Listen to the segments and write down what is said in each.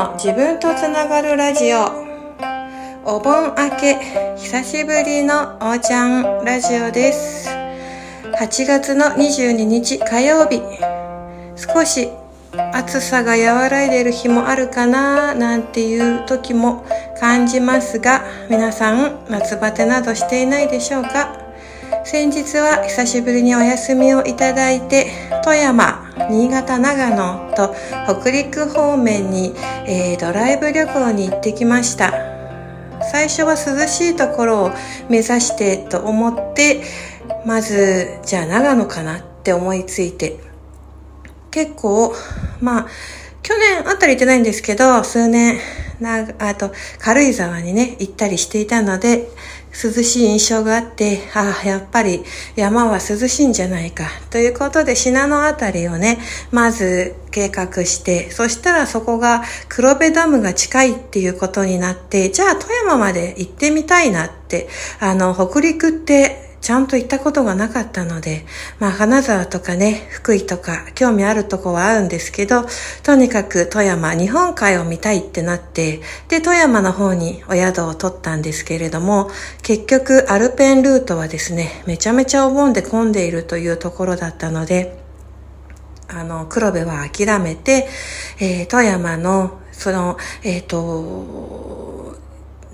の自分とつながるラジオ。お盆明け久しぶりのおーちゃんラジオです。8月の22日火曜日。少し暑さが和らいでる日もあるかななんていう時も感じますが皆さん夏バテなどしていないでしょうか。先日は久しぶりにお休みをいただいて富山。新潟長野と北陸方面に、えー、ドライブ旅行に行ってきました。最初は涼しいところを目指してと思ってまずじゃあ長野かなって思いついて結構まあ去年あたり行ってないんですけど数年なあと軽井沢にね行ったりしていたので涼しい印象があって、ああ、やっぱり山は涼しいんじゃないか。ということで、信濃あたりをね、まず計画して、そしたらそこが黒部ダムが近いっていうことになって、じゃあ富山まで行ってみたいなって、あの、北陸ってちゃんと行ったことがなかったので、まあ、金沢とかね、福井とか、興味あるとこはあるんですけど、とにかく富山、日本海を見たいってなって、で、富山の方にお宿を取ったんですけれども、結局、アルペンルートはですね、めちゃめちゃお盆で混んでいるというところだったので、あの、黒部は諦めて、えー、富山の、その、えっ、ー、と、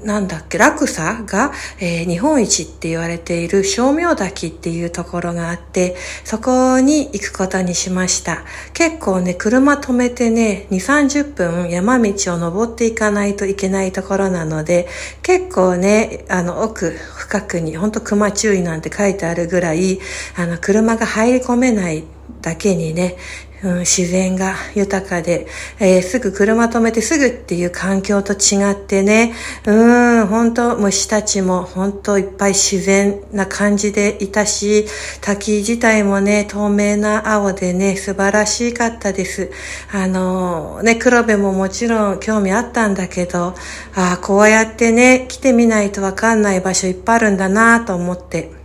なんだっけ、落差が、えー、日本一って言われている正明滝っていうところがあって、そこに行くことにしました。結構ね、車止めてね、2、30分山道を登っていかないといけないところなので、結構ね、あの、奥深くに、ほんと熊注意なんて書いてあるぐらい、あの、車が入り込めないだけにね、うん、自然が豊かで、えー、すぐ車止めてすぐっていう環境と違ってね、うん、本当虫たちも本当いっぱい自然な感じでいたし、滝自体もね、透明な青でね、素晴らしかったです。あのー、ね、黒部ももちろん興味あったんだけど、ああ、こうやってね、来てみないとわかんない場所いっぱいあるんだなと思って、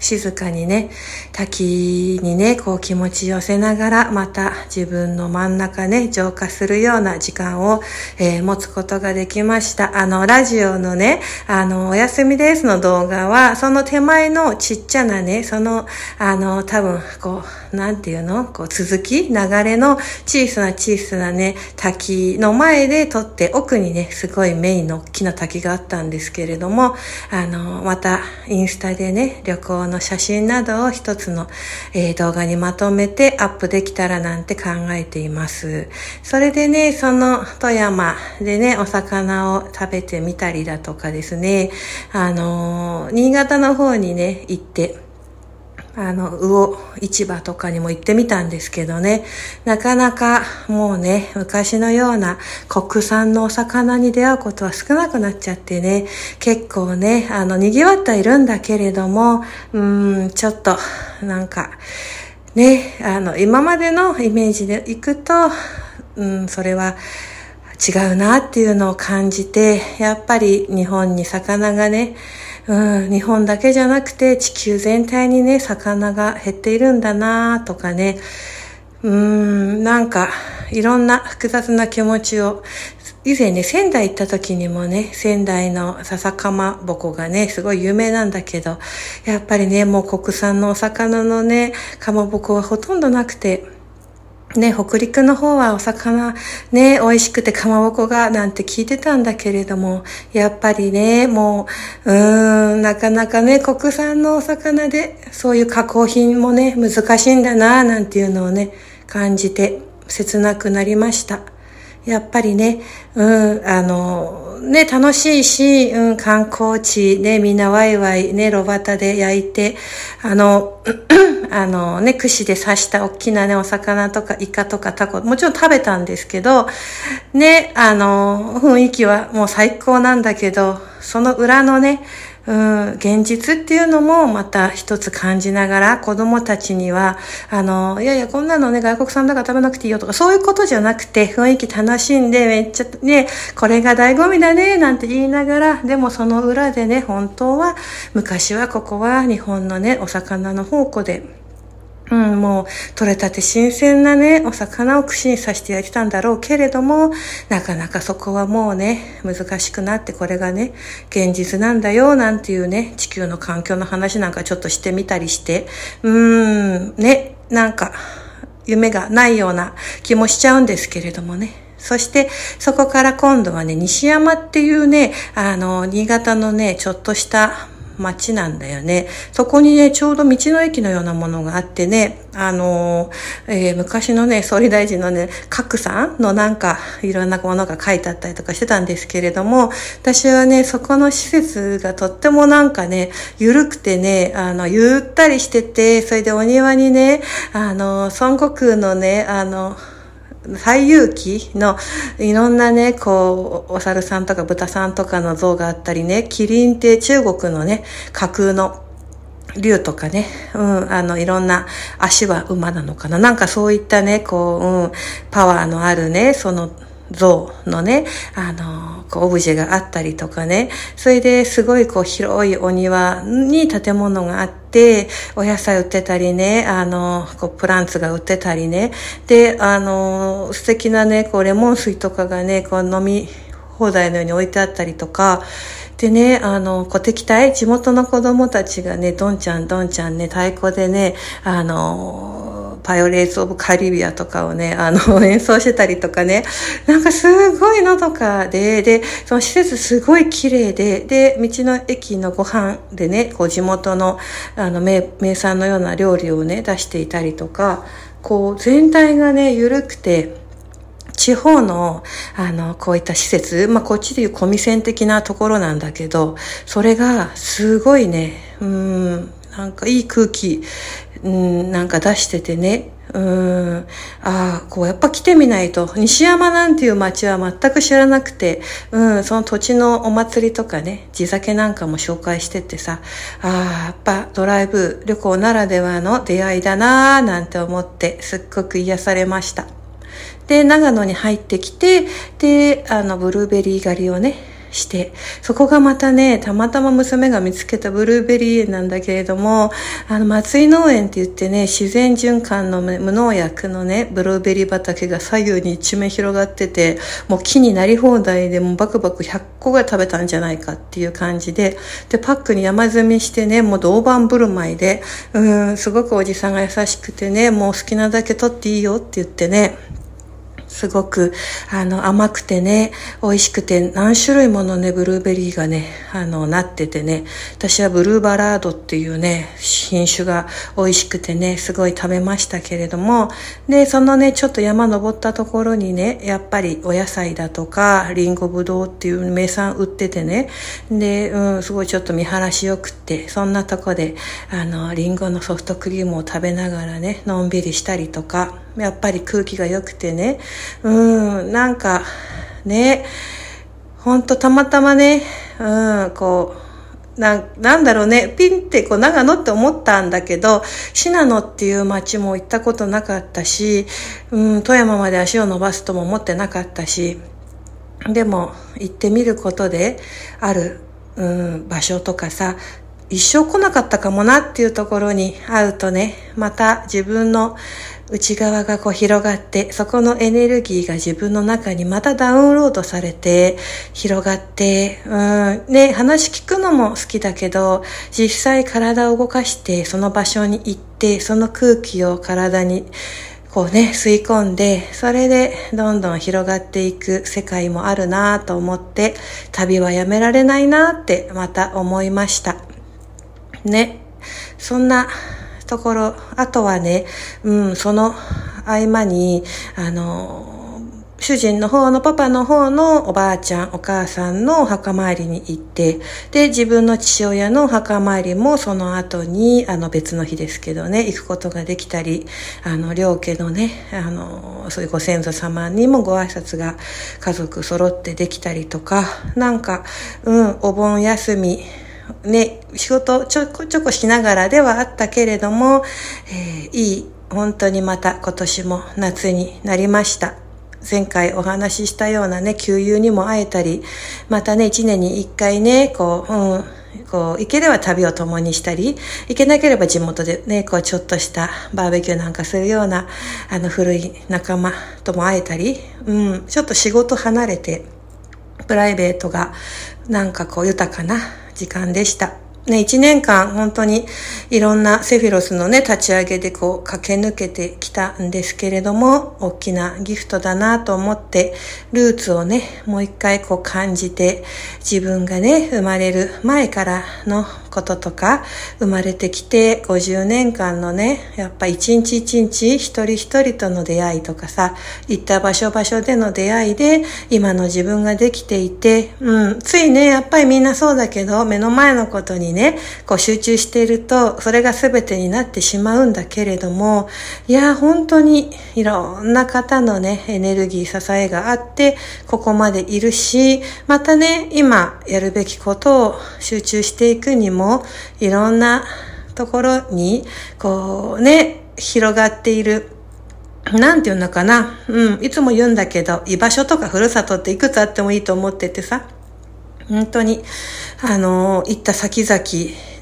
静かにね、滝にね、こう気持ち寄せながら、また自分の真ん中ね、浄化するような時間を、えー、持つことができました。あの、ラジオのね、あの、お休みですの動画は、その手前のちっちゃなね、その、あの、多分、こう、なんていうの？こう、続き？流れの小さな小さなね、滝の前で撮って、奥にね、すごいメインの大きな滝があったんですけれども、あの、また、インスタでね、旅行のの写真などを一つの、えー、動画にまとめてアップできたらなんて考えています。それでね、その富山でね、お魚を食べてみたりだとかですね、あのー、新潟の方にね、行って、あの、魚市場とかにも行ってみたんですけどね、なかなかもうね、昔のような国産のお魚に出会うことは少なくなっちゃってね、結構ね、あの、賑わってはいるんだけれども、うーん、ちょっと、なんか、ね、あの、今までのイメージで行くと、うん、それは、違うなっていうのを感じて、やっぱり日本に魚がね、うん、日本だけじゃなくて地球全体にね、魚が減っているんだなとかね、うーん、なんか、いろんな複雑な気持ちを、以前ね、仙台行った時にもね、仙台の笹かまぼこがね、すごい有名なんだけど、やっぱりね、もう国産のお魚のね、かまぼこはほとんどなくて、ね、北陸の方はお魚ね、美味しくてかまぼこがなんて聞いてたんだけれども、やっぱりね、もう、うーん、なかなかね、国産のお魚で、そういう加工品もね、難しいんだな、なんていうのをね、感じて、切なくなりました。やっぱりね、うん、あの、ね、楽しいし、うん、観光地ね、みんなワイワイね、炉端で焼いて、あの、あのね、串で刺した大きなね、お魚とかイカとかタコ、もちろん食べたんですけど、ね、あの、雰囲気はもう最高なんだけど、その裏のね、うん、現実っていうのもまた一つ感じながら子供たちには、あの、いやいや、こんなのね、外国産だから食べなくていいよとか、そういうことじゃなくて、雰囲気楽しんで、めっちゃね、これが醍醐味だね、なんて言いながら、でもその裏でね、本当は、昔はここは日本のね、お魚の宝庫で、うん、もう、取れたて新鮮なね、お魚を串に刺してやってたんだろうけれども、なかなかそこはもうね、難しくなって、これがね、現実なんだよ、なんていうね、地球の環境の話なんかちょっとしてみたりして、うーん、ね、なんか、夢がないような気もしちゃうんですけれどもね。そして、そこから今度はね、西山っていうね、あの、新潟のね、ちょっとした街なんだよね。そこにね、ちょうど道の駅のようなものがあってね、あのえー、昔のね、総理大臣のね、角さんのなんか、いろんなものが書いてあったりとかしてたんですけれども、私はね、そこの施設がとってもなんかね、ゆるくてね、あの、ゆったりしてて、それでお庭にね、あの、孫悟空のね、あの、最遊記のいろんなね、こう、お猿さんとか豚さんとかの像があったりね、キリンって中国のね、架空の竜とかね、うん、あの、いろんな足は馬なのかな。なんかそういったね、こう、うん、パワーのあるね、その、像のね、あの、こう、オブジェがあったりとかね、それですごいこう、広いお庭に建物があって、お野菜売ってたりね、あの、こう、プランツが売ってたりね、で、あの、素敵なね、こう、レモン水とかがね、こう、飲み放題のように置いてあったりとか、でね、あの、小敵隊、地元の子供たちがね、どんちゃんどんちゃんね、太鼓でね、あの、パイオレーツ・オブ・カリビアとかをね、あの、演奏してたりとかね、なんかすごいのとかで、で、その施設すごい綺麗で、で、道の駅のご飯でね、こう地元の、あの、名、名産のような料理をね、出していたりとか、こう、全体がね、緩くて、地方の、あの、こういった施設、まあ、こっちでいうコミセン的なところなんだけど、それが、すごいね、うん、なんかいい空気、うん、なんか出しててね、うん、ああ、こうやっぱ来てみないと、西山なんていう街は全く知らなくて、うん、その土地のお祭りとかね、地酒なんかも紹介しててさ、ああ、やっぱドライブ旅行ならではの出会いだなーなんて思って、すっごく癒されました。で、長野に入ってきて、で、あの、ブルーベリー狩りをね、して、そこがまたね、たまたま娘が見つけたブルーベリー園なんだけれども、あの、松井農園って言ってね、自然循環の無農薬のね、ブルーベリー畑が左右に一面広がってて、もう木になり放題でもうバクバク100個が食べたんじゃないかっていう感じで、で、パックに山積みしてね、もう銅板振る舞いで、うん、すごくおじさんが優しくてね、もう好きなだけ取っていいよって言ってね、すごく、あの、甘くてね、美味しくて、何種類ものね、ブルーベリーがね、あの、なっててね、私はブルーバラードっていうね、品種が美味しくてね、すごい食べましたけれども、で、そのね、ちょっと山登ったところにね、やっぱりお野菜だとか、リンゴブドウっていう名産売っててね、で、うん、すごいちょっと見晴らしよくって、そんなとこで、あの、リンゴのソフトクリームを食べながらね、のんびりしたりとか、やっぱり空気が良くてね、うん、なんか、ね、ほんとたまたまね、うん、こう、な、なんだろうね、ピンってこう長野って思ったんだけど、信濃っていう街も行ったことなかったし、うん、富山まで足を伸ばすとも思ってなかったし、でも行ってみることで、ある、うん、場所とかさ、一生来なかったかもなっていうところに会うとね、また自分の内側がこう広がって、そこのエネルギーが自分の中にまたダウンロードされて、広がって、うん、ね、話聞くのも好きだけど、実際体を動かして、その場所に行って、その空気を体に、こうね、吸い込んで、それでどんどん広がっていく世界もあるなぁと思って、旅はやめられないなってまた思いました。ね。そんなところ、あとはね、うん、その合間に、あの、主人の方のパパの方のおばあちゃん、お母さんのお墓参りに行って、で、自分の父親のお墓参りもその後に、あの別の日ですけどね、行くことができたり、あの、両家のね、あの、そういうご先祖様にもご挨拶が家族揃ってできたりとか、なんか、うん、お盆休み、ね、仕事ちょこちょこしながらではあったけれども、えー、いい、本当にまた今年も夏になりました。前回お話ししたようなね、給油にも会えたり、またね、一年に一回ね、こう、うん、こう、行ければ旅を共にしたり、行けなければ地元でね、こう、ちょっとしたバーベキューなんかするような、あの、古い仲間とも会えたり、うん、ちょっと仕事離れて、プライベートが、なんかこう、豊かな時間でした。ね、一年間本当にいろんなセフィロスのね、立ち上げでこう駆け抜けてきたんですけれども、大きなギフトだなと思って、ルーツをね、もう一回こう感じて、自分がね、生まれる前からのこととか、生まれてきて50年間のね、やっぱ一日一日一人一人との出会いとかさ、行った場所場所での出会いで、今の自分ができていて、うん、ついね、やっぱりみんなそうだけど、目の前のことにね、こう集中していると、それが全てになってしまうんだけれども、いや、本当にいろんな方のね、エネルギー、支えがあって、ここまでいるし、またね、今やるべきことを集中していくにも、もいろんなところに、こうね、広がっているなんて言うのかな。うん。いつも言うんだけど、居場所とかふるさとっていくつあってもいいと思っててさ。本当に、あの、行った先々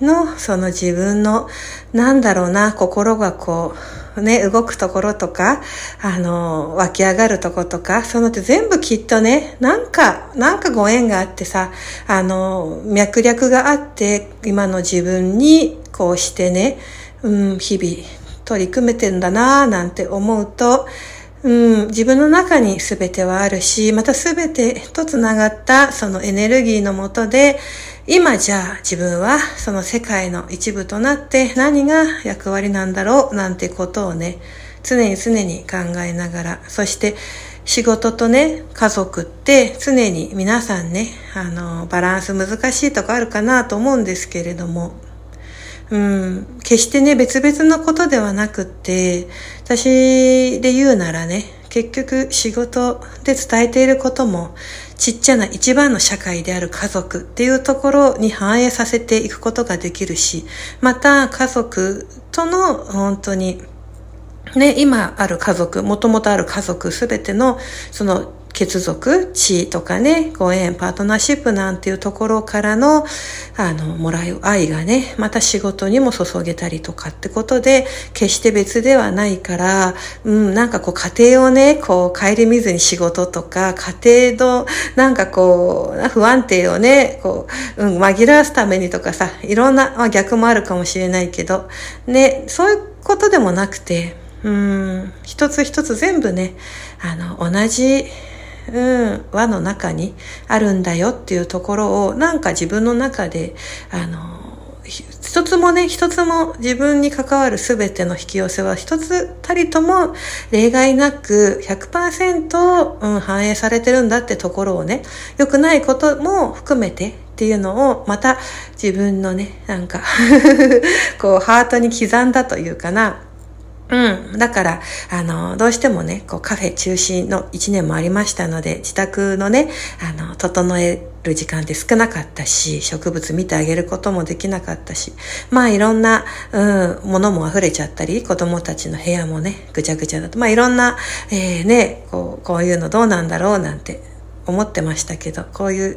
の、その自分の、なんだろうな、心がこう、ね、動くところとか、あの、湧き上がるところとか、そのって全部きっとね、なんか、なんかご縁があってさ、あの、脈略があって、今の自分に、こうしてね、うん、日々、取り組めてんだなぁ、なんて思うと、うん、自分の中に全てはあるし、また全てと繋がったそのエネルギーのもとで、今じゃあ自分はその世界の一部となって何が役割なんだろうなんてことをね、常に常に考えながら、そして仕事とね、家族って常に皆さんね、あの、バランス難しいとこあるかなと思うんですけれども、うん、決してね、別々のことではなくって、私で言うならね、結局仕事で伝えていることも、ちっちゃな一番の社会である家族っていうところに反映させていくことができるし、また家族との本当にね、今ある家族、もともとある家族すべてのその血族、地とかね、ご縁、パートナーシップなんていうところからの、あの、もらう愛がね、また仕事にも注げたりとかってことで、決して別ではないから、うん、なんかこう家庭をね、こう、顧みずに仕事とか、家庭の、なんかこう、不安定をね、こう、うん、紛らわすためにとかさ、いろんな、まあ、逆もあるかもしれないけど、ね、そういうことでもなくて、うん、一つ一つ全部ね、あの、同じうん、輪の中にあるんだよっていうところをなんか自分の中であの一つもね、一つも自分に関わるすべての引き寄せは一つたりとも例外なく100%、うん、反映されてるんだってところをね、良くないことも含めてっていうのをまた自分のね、なんか こうハートに刻んだというかな、うん。だから、あの、どうしてもね、こうカフェ中心の一年もありましたので、自宅のね、あの、整える時間って少なかったし、植物見てあげることもできなかったし、まあいろんな、うん、ものも溢れちゃったり、子供たちの部屋もね、ぐちゃぐちゃだと、まあいろんな、えー、ね、こう、こういうのどうなんだろうなんて思ってましたけど、こういう、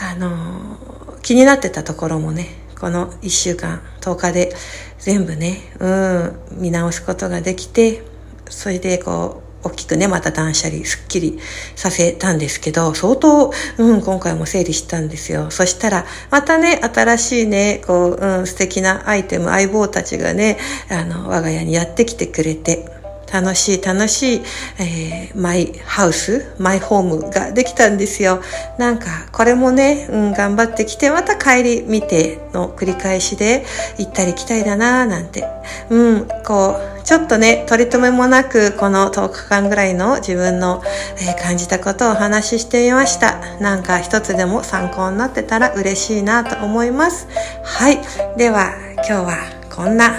あの、気になってたところもね、この1週間、10日で全部ね、うん、見直すことができて、それでこう、大きくね、また断捨離、すっきりさせたんですけど、相当、うん、今回も整理したんですよ。そしたら、またね、新しいね、こう、うん、素敵なアイテム、相棒たちがね、あの、我が家にやってきてくれて、楽しい楽しい、えー、マイハウス、マイホームができたんですよ。なんか、これもね、うん、頑張ってきて、また帰り見ての繰り返しで、行ったり来たりだなぁ、なんて。うん、こう、ちょっとね、取り留めもなく、この10日間ぐらいの自分の、えー、感じたことをお話ししてみました。なんか一つでも参考になってたら嬉しいなと思います。はい。では、今日はこんな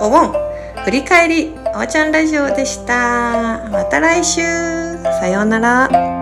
お盆振り返りおーちゃんラジオでした。また来週。さようなら。